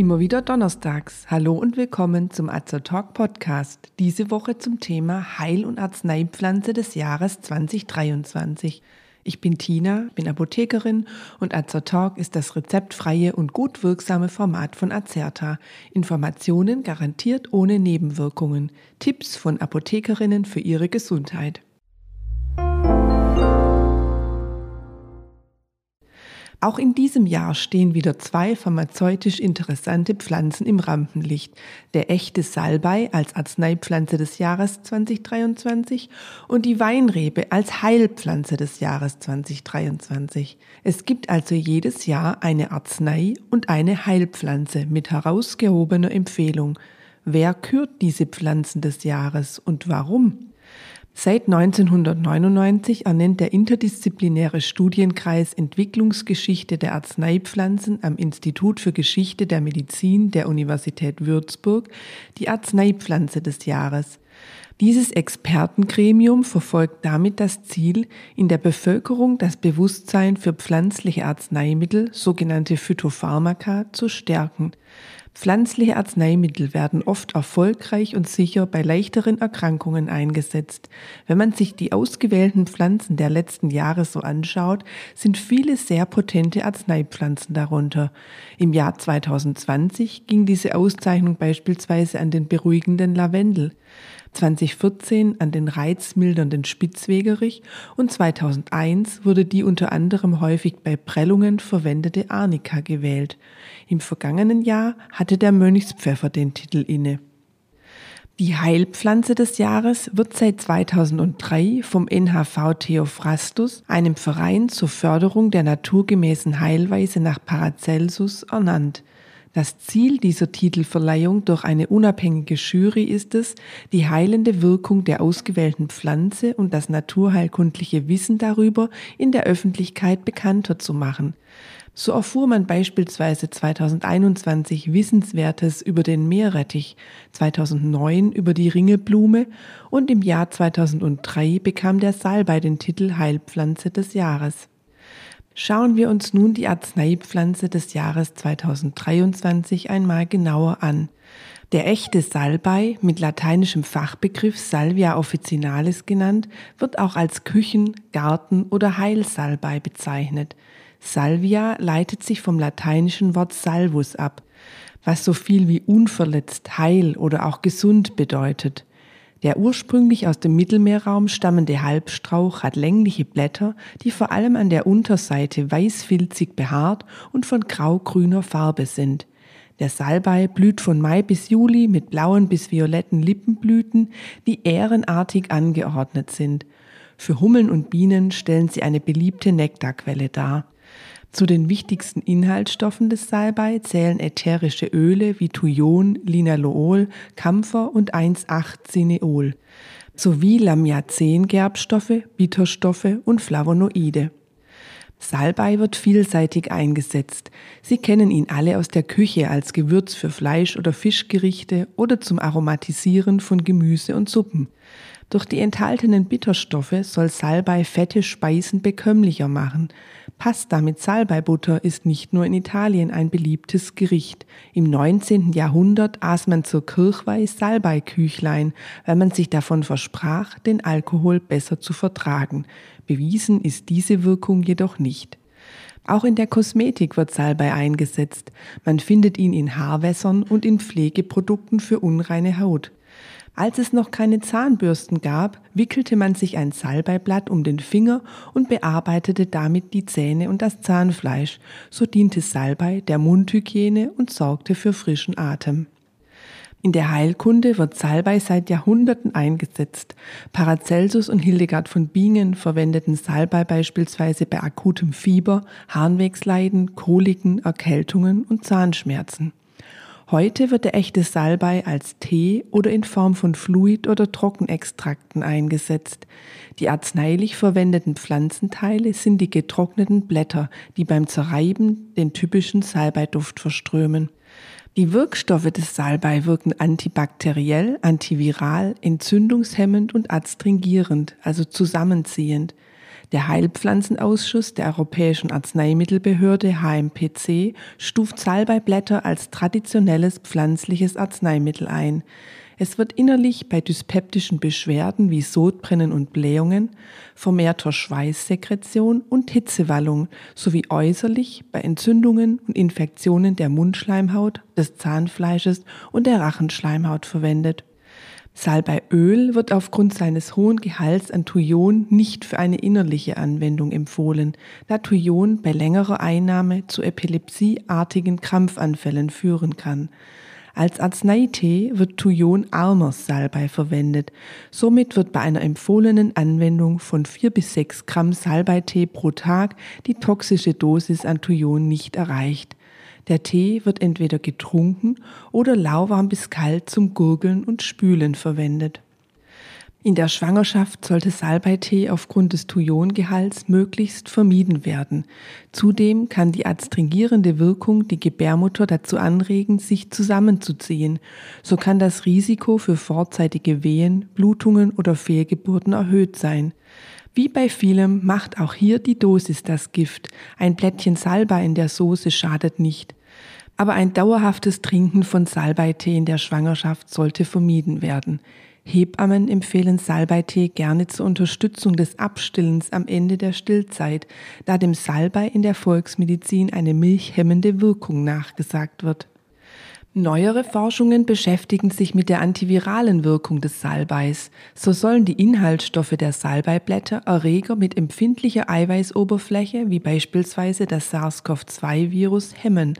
Immer wieder donnerstags. Hallo und willkommen zum Azer Talk Podcast. Diese Woche zum Thema Heil- und Arzneipflanze des Jahres 2023. Ich bin Tina, bin Apothekerin und Azer Talk ist das rezeptfreie und gut wirksame Format von Azerta. Informationen garantiert ohne Nebenwirkungen. Tipps von Apothekerinnen für ihre Gesundheit. Auch in diesem Jahr stehen wieder zwei pharmazeutisch interessante Pflanzen im Rampenlicht. Der echte Salbei als Arzneipflanze des Jahres 2023 und die Weinrebe als Heilpflanze des Jahres 2023. Es gibt also jedes Jahr eine Arznei und eine Heilpflanze mit herausgehobener Empfehlung. Wer kürt diese Pflanzen des Jahres und warum? Seit 1999 ernennt der interdisziplinäre Studienkreis Entwicklungsgeschichte der Arzneipflanzen am Institut für Geschichte der Medizin der Universität Würzburg die Arzneipflanze des Jahres. Dieses Expertengremium verfolgt damit das Ziel, in der Bevölkerung das Bewusstsein für pflanzliche Arzneimittel, sogenannte Phytopharmaka, zu stärken. Pflanzliche Arzneimittel werden oft erfolgreich und sicher bei leichteren Erkrankungen eingesetzt. Wenn man sich die ausgewählten Pflanzen der letzten Jahre so anschaut, sind viele sehr potente Arzneipflanzen darunter. Im Jahr 2020 ging diese Auszeichnung beispielsweise an den beruhigenden Lavendel. 2014 an den reizmildernden Spitzwegerich und 2001 wurde die unter anderem häufig bei Prellungen verwendete Arnika gewählt. Im vergangenen Jahr hatte der Mönchspfeffer den Titel inne. Die Heilpflanze des Jahres wird seit 2003 vom NHV Theophrastus, einem Verein zur Förderung der naturgemäßen Heilweise nach Paracelsus, ernannt. Das Ziel dieser Titelverleihung durch eine unabhängige Jury ist es, die heilende Wirkung der ausgewählten Pflanze und das naturheilkundliche Wissen darüber in der Öffentlichkeit bekannter zu machen. So erfuhr man beispielsweise 2021 Wissenswertes über den Meerrettich, 2009 über die Ringelblume und im Jahr 2003 bekam der Salbei den Titel Heilpflanze des Jahres. Schauen wir uns nun die Arzneipflanze des Jahres 2023 einmal genauer an. Der echte Salbei, mit lateinischem Fachbegriff Salvia officinalis genannt, wird auch als Küchen-, Garten- oder Heilsalbei bezeichnet. Salvia leitet sich vom lateinischen Wort salvus ab, was so viel wie unverletzt, heil oder auch gesund bedeutet. Der ursprünglich aus dem Mittelmeerraum stammende Halbstrauch hat längliche Blätter, die vor allem an der Unterseite weißfilzig behaart und von graugrüner Farbe sind. Der Salbei blüht von Mai bis Juli mit blauen bis violetten Lippenblüten, die ährenartig angeordnet sind. Für Hummeln und Bienen stellen sie eine beliebte Nektarquelle dar. Zu den wichtigsten Inhaltsstoffen des Salbei zählen ätherische Öle wie Thujon, Linalool, Kampfer und 1,8-Cineol sowie Lamiazen-Gerbstoffe, Bitterstoffe und Flavonoide. Salbei wird vielseitig eingesetzt. Sie kennen ihn alle aus der Küche als Gewürz für Fleisch- oder Fischgerichte oder zum Aromatisieren von Gemüse und Suppen. Durch die enthaltenen Bitterstoffe soll Salbei fette Speisen bekömmlicher machen. Pasta mit Salbeibutter ist nicht nur in Italien ein beliebtes Gericht. Im 19. Jahrhundert aß man zur Kirchweih Salbeiküchlein, weil man sich davon versprach, den Alkohol besser zu vertragen. Bewiesen ist diese Wirkung jedoch nicht. Auch in der Kosmetik wird Salbei eingesetzt. Man findet ihn in Haarwässern und in Pflegeprodukten für unreine Haut. Als es noch keine Zahnbürsten gab, wickelte man sich ein Salbeiblatt um den Finger und bearbeitete damit die Zähne und das Zahnfleisch. So diente Salbei der Mundhygiene und sorgte für frischen Atem. In der Heilkunde wird Salbei seit Jahrhunderten eingesetzt. Paracelsus und Hildegard von Bingen verwendeten Salbei beispielsweise bei akutem Fieber, Harnwegsleiden, Koliken, Erkältungen und Zahnschmerzen. Heute wird der echte Salbei als Tee oder in Form von Fluid- oder Trockenextrakten eingesetzt. Die arzneilich verwendeten Pflanzenteile sind die getrockneten Blätter, die beim Zerreiben den typischen Salbeiduft verströmen. Die Wirkstoffe des Salbei wirken antibakteriell, antiviral, entzündungshemmend und adstringierend, also zusammenziehend. Der Heilpflanzenausschuss der Europäischen Arzneimittelbehörde HMPC stuft Salbeiblätter als traditionelles pflanzliches Arzneimittel ein. Es wird innerlich bei dyspeptischen Beschwerden wie Sodbrennen und Blähungen, vermehrter Schweißsekretion und Hitzewallung sowie äußerlich bei Entzündungen und Infektionen der Mundschleimhaut, des Zahnfleisches und der Rachenschleimhaut verwendet. Salbeiöl wird aufgrund seines hohen Gehalts an Thujon nicht für eine innerliche Anwendung empfohlen, da Thujon bei längerer Einnahme zu epilepsieartigen Krampfanfällen führen kann. Als Arzneitee wird Thujon-armer Salbei verwendet. Somit wird bei einer empfohlenen Anwendung von 4 bis 6 Gramm Salbeitee pro Tag die toxische Dosis an Thujon nicht erreicht. Der Tee wird entweder getrunken oder lauwarm bis kalt zum Gurgeln und Spülen verwendet. In der Schwangerschaft sollte Salbeitee aufgrund des Thujongehalts möglichst vermieden werden. Zudem kann die adstringierende Wirkung die Gebärmutter dazu anregen, sich zusammenzuziehen. So kann das Risiko für vorzeitige Wehen, Blutungen oder Fehlgeburten erhöht sein. Wie bei vielem macht auch hier die Dosis das Gift. Ein Blättchen Salbei in der Soße schadet nicht. Aber ein dauerhaftes Trinken von Salbeitee in der Schwangerschaft sollte vermieden werden. Hebammen empfehlen Salbeitee gerne zur Unterstützung des Abstillens am Ende der Stillzeit, da dem Salbei in der Volksmedizin eine milchhemmende Wirkung nachgesagt wird. Neuere Forschungen beschäftigen sich mit der antiviralen Wirkung des Salbeis. So sollen die Inhaltsstoffe der Salbeiblätter Erreger mit empfindlicher Eiweißoberfläche, wie beispielsweise das SARS-CoV-2-Virus, hemmen.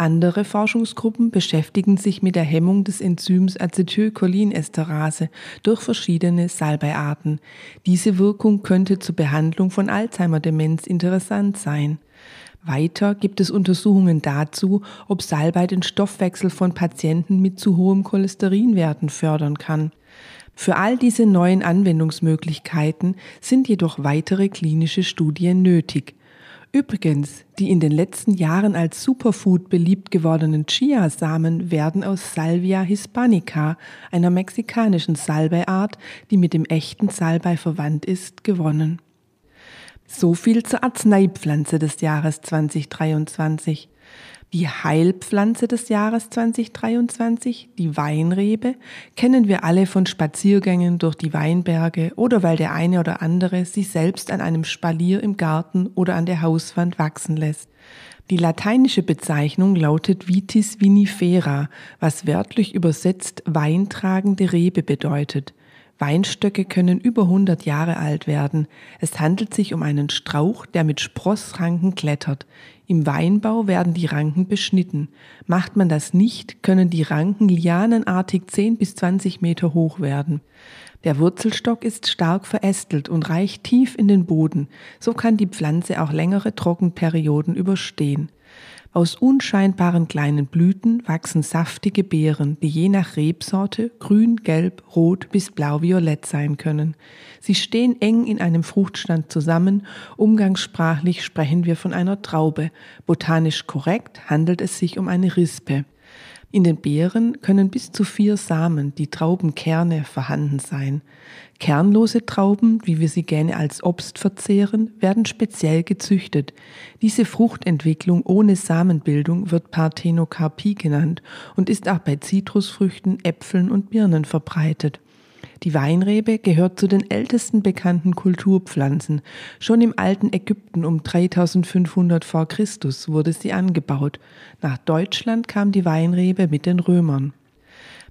Andere Forschungsgruppen beschäftigen sich mit der Hemmung des Enzyms Acetylcholinesterase durch verschiedene Salbeiarten. Diese Wirkung könnte zur Behandlung von Alzheimer-Demenz interessant sein. Weiter gibt es Untersuchungen dazu, ob Salbei den Stoffwechsel von Patienten mit zu hohem Cholesterinwerten fördern kann. Für all diese neuen Anwendungsmöglichkeiten sind jedoch weitere klinische Studien nötig. Übrigens, die in den letzten Jahren als Superfood beliebt gewordenen Chiasamen werden aus Salvia hispanica, einer mexikanischen Salbeiart, die mit dem echten Salbei verwandt ist, gewonnen. So viel zur Arzneipflanze des Jahres 2023. Die Heilpflanze des Jahres 2023, die Weinrebe, kennen wir alle von Spaziergängen durch die Weinberge oder weil der eine oder andere sich selbst an einem Spalier im Garten oder an der Hauswand wachsen lässt. Die lateinische Bezeichnung lautet Vitis vinifera, was wörtlich übersetzt weintragende Rebe bedeutet. Weinstöcke können über 100 Jahre alt werden. Es handelt sich um einen Strauch, der mit Sprossranken klettert. Im Weinbau werden die Ranken beschnitten. Macht man das nicht, können die Ranken lianenartig 10 bis 20 Meter hoch werden. Der Wurzelstock ist stark verästelt und reicht tief in den Boden. So kann die Pflanze auch längere Trockenperioden überstehen. Aus unscheinbaren kleinen Blüten wachsen saftige Beeren, die je nach Rebsorte grün, gelb, rot bis blau-violett sein können. Sie stehen eng in einem Fruchtstand zusammen, umgangssprachlich sprechen wir von einer Traube, botanisch korrekt handelt es sich um eine Rispe. In den Beeren können bis zu vier Samen, die Traubenkerne, vorhanden sein. Kernlose Trauben, wie wir sie gerne als Obst verzehren, werden speziell gezüchtet. Diese Fruchtentwicklung ohne Samenbildung wird Parthenokarpie genannt und ist auch bei Zitrusfrüchten, Äpfeln und Birnen verbreitet. Die Weinrebe gehört zu den ältesten bekannten Kulturpflanzen. Schon im alten Ägypten um 3500 vor Christus wurde sie angebaut. Nach Deutschland kam die Weinrebe mit den Römern.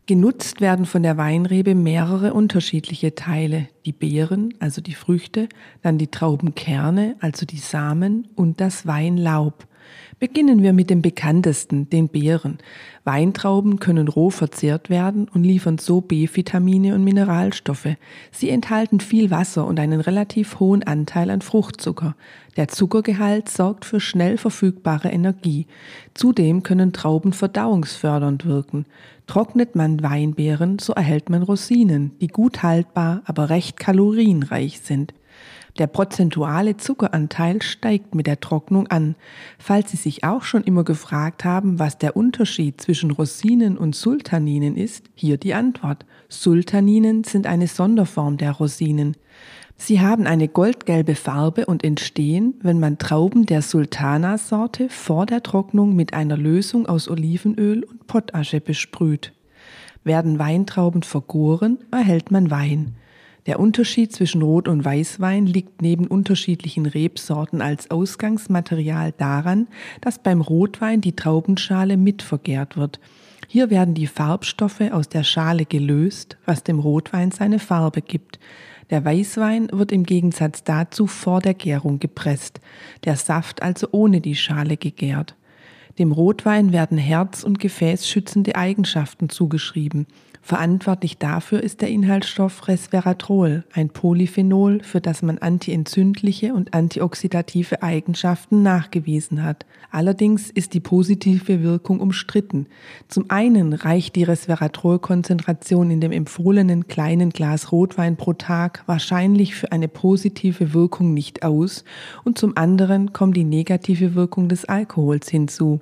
Genutzt werden von der Weinrebe mehrere unterschiedliche Teile. Die Beeren, also die Früchte, dann die Traubenkerne, also die Samen und das Weinlaub. Beginnen wir mit dem bekanntesten, den Beeren. Weintrauben können roh verzehrt werden und liefern so B-Vitamine und Mineralstoffe. Sie enthalten viel Wasser und einen relativ hohen Anteil an Fruchtzucker. Der Zuckergehalt sorgt für schnell verfügbare Energie. Zudem können Trauben verdauungsfördernd wirken. Trocknet man Weinbeeren, so erhält man Rosinen, die gut haltbar, aber recht kalorienreich sind. Der prozentuale Zuckeranteil steigt mit der Trocknung an. Falls Sie sich auch schon immer gefragt haben, was der Unterschied zwischen Rosinen und Sultaninen ist, hier die Antwort. Sultaninen sind eine Sonderform der Rosinen. Sie haben eine goldgelbe Farbe und entstehen, wenn man Trauben der Sultana-Sorte vor der Trocknung mit einer Lösung aus Olivenöl und Pottasche besprüht. Werden Weintrauben vergoren, erhält man Wein. Der Unterschied zwischen Rot- und Weißwein liegt neben unterschiedlichen Rebsorten als Ausgangsmaterial daran, dass beim Rotwein die Traubenschale mitvergärt wird. Hier werden die Farbstoffe aus der Schale gelöst, was dem Rotwein seine Farbe gibt. Der Weißwein wird im Gegensatz dazu vor der Gärung gepresst, der Saft also ohne die Schale gegärt. Dem Rotwein werden herz- und gefäßschützende Eigenschaften zugeschrieben. Verantwortlich dafür ist der Inhaltsstoff Resveratrol, ein Polyphenol, für das man antientzündliche und antioxidative Eigenschaften nachgewiesen hat. Allerdings ist die positive Wirkung umstritten. Zum einen reicht die Resveratrolkonzentration in dem empfohlenen kleinen Glas Rotwein pro Tag wahrscheinlich für eine positive Wirkung nicht aus und zum anderen kommt die negative Wirkung des Alkohols hinzu.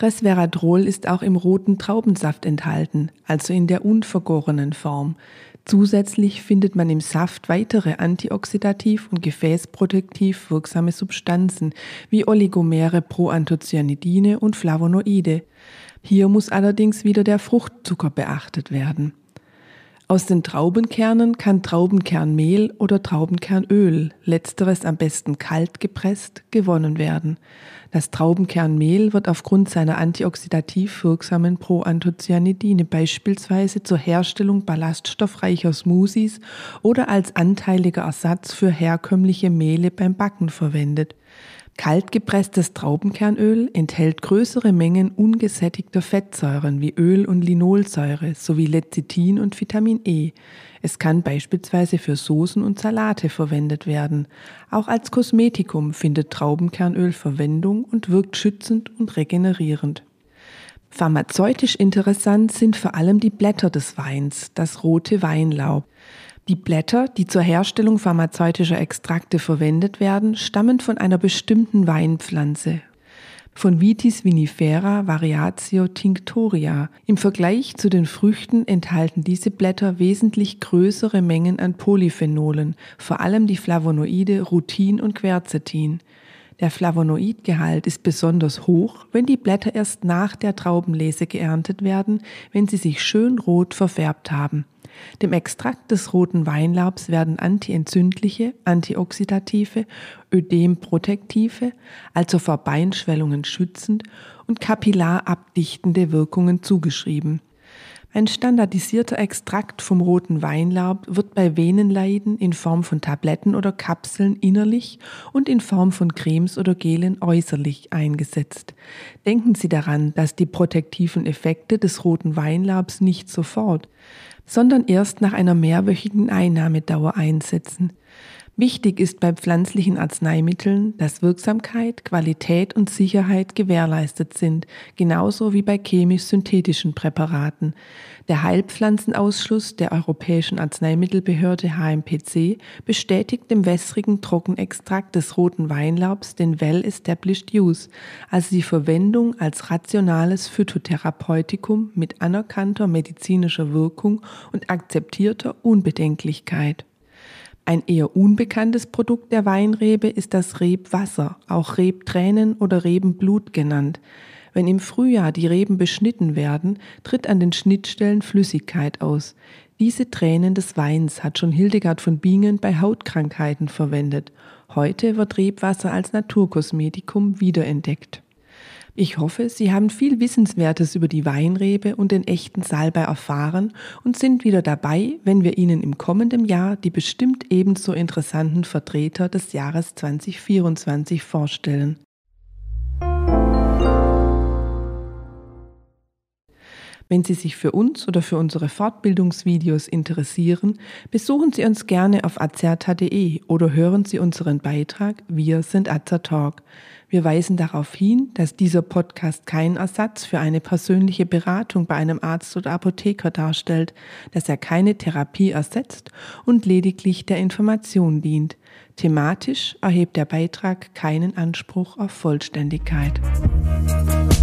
Resveratrol ist auch im roten Traubensaft enthalten, also in der unvergorenen Form. Zusätzlich findet man im Saft weitere antioxidativ und gefäßprotektiv wirksame Substanzen wie Oligomere Proanthocyanidine und Flavonoide. Hier muss allerdings wieder der Fruchtzucker beachtet werden. Aus den Traubenkernen kann Traubenkernmehl oder Traubenkernöl, letzteres am besten kalt gepresst, gewonnen werden. Das Traubenkernmehl wird aufgrund seiner antioxidativ wirksamen Proanthocyanidine beispielsweise zur Herstellung ballaststoffreicher Smoothies oder als anteiliger Ersatz für herkömmliche Mehle beim Backen verwendet. Kaltgepresstes Traubenkernöl enthält größere Mengen ungesättigter Fettsäuren wie Öl- und Linolsäure sowie Lecithin und Vitamin E. Es kann beispielsweise für Soßen und Salate verwendet werden. Auch als Kosmetikum findet Traubenkernöl Verwendung und wirkt schützend und regenerierend. Pharmazeutisch interessant sind vor allem die Blätter des Weins, das rote Weinlaub. Die Blätter, die zur Herstellung pharmazeutischer Extrakte verwendet werden, stammen von einer bestimmten Weinpflanze, von Vitis vinifera variatio tinctoria. Im Vergleich zu den Früchten enthalten diese Blätter wesentlich größere Mengen an Polyphenolen, vor allem die Flavonoide Rutin und Quercetin. Der Flavonoidgehalt ist besonders hoch, wenn die Blätter erst nach der Traubenlese geerntet werden, wenn sie sich schön rot verfärbt haben. Dem Extrakt des roten Weinlaubs werden antientzündliche, antioxidative, ödemprotektive, also vor Beinschwellungen schützend und kapillarabdichtende Wirkungen zugeschrieben. Ein standardisierter Extrakt vom roten Weinlaub wird bei Venenleiden in Form von Tabletten oder Kapseln innerlich und in Form von Cremes oder Gelen äußerlich eingesetzt. Denken Sie daran, dass die protektiven Effekte des roten Weinlaubs nicht sofort, sondern erst nach einer mehrwöchigen Einnahmedauer einsetzen. Wichtig ist bei pflanzlichen Arzneimitteln, dass Wirksamkeit, Qualität und Sicherheit gewährleistet sind, genauso wie bei chemisch-synthetischen Präparaten. Der Heilpflanzenausschluss der Europäischen Arzneimittelbehörde HMPC bestätigt dem wässrigen Trockenextrakt des roten Weinlaubs den Well-Established Use, also die Verwendung als rationales Phytotherapeutikum mit anerkannter medizinischer Wirkung und akzeptierter Unbedenklichkeit. Ein eher unbekanntes Produkt der Weinrebe ist das Rebwasser, auch Rebtränen oder Rebenblut genannt. Wenn im Frühjahr die Reben beschnitten werden, tritt an den Schnittstellen Flüssigkeit aus. Diese Tränen des Weins hat schon Hildegard von Bingen bei Hautkrankheiten verwendet. Heute wird Rebwasser als Naturkosmetikum wiederentdeckt. Ich hoffe, Sie haben viel Wissenswertes über die Weinrebe und den echten Salbei erfahren und sind wieder dabei, wenn wir Ihnen im kommenden Jahr die bestimmt ebenso interessanten Vertreter des Jahres 2024 vorstellen. Wenn Sie sich für uns oder für unsere Fortbildungsvideos interessieren, besuchen Sie uns gerne auf azerta.de oder hören Sie unseren Beitrag Wir sind Azertalk. Wir weisen darauf hin, dass dieser Podcast kein Ersatz für eine persönliche Beratung bei einem Arzt oder Apotheker darstellt, dass er keine Therapie ersetzt und lediglich der Information dient. Thematisch erhebt der Beitrag keinen Anspruch auf Vollständigkeit. Musik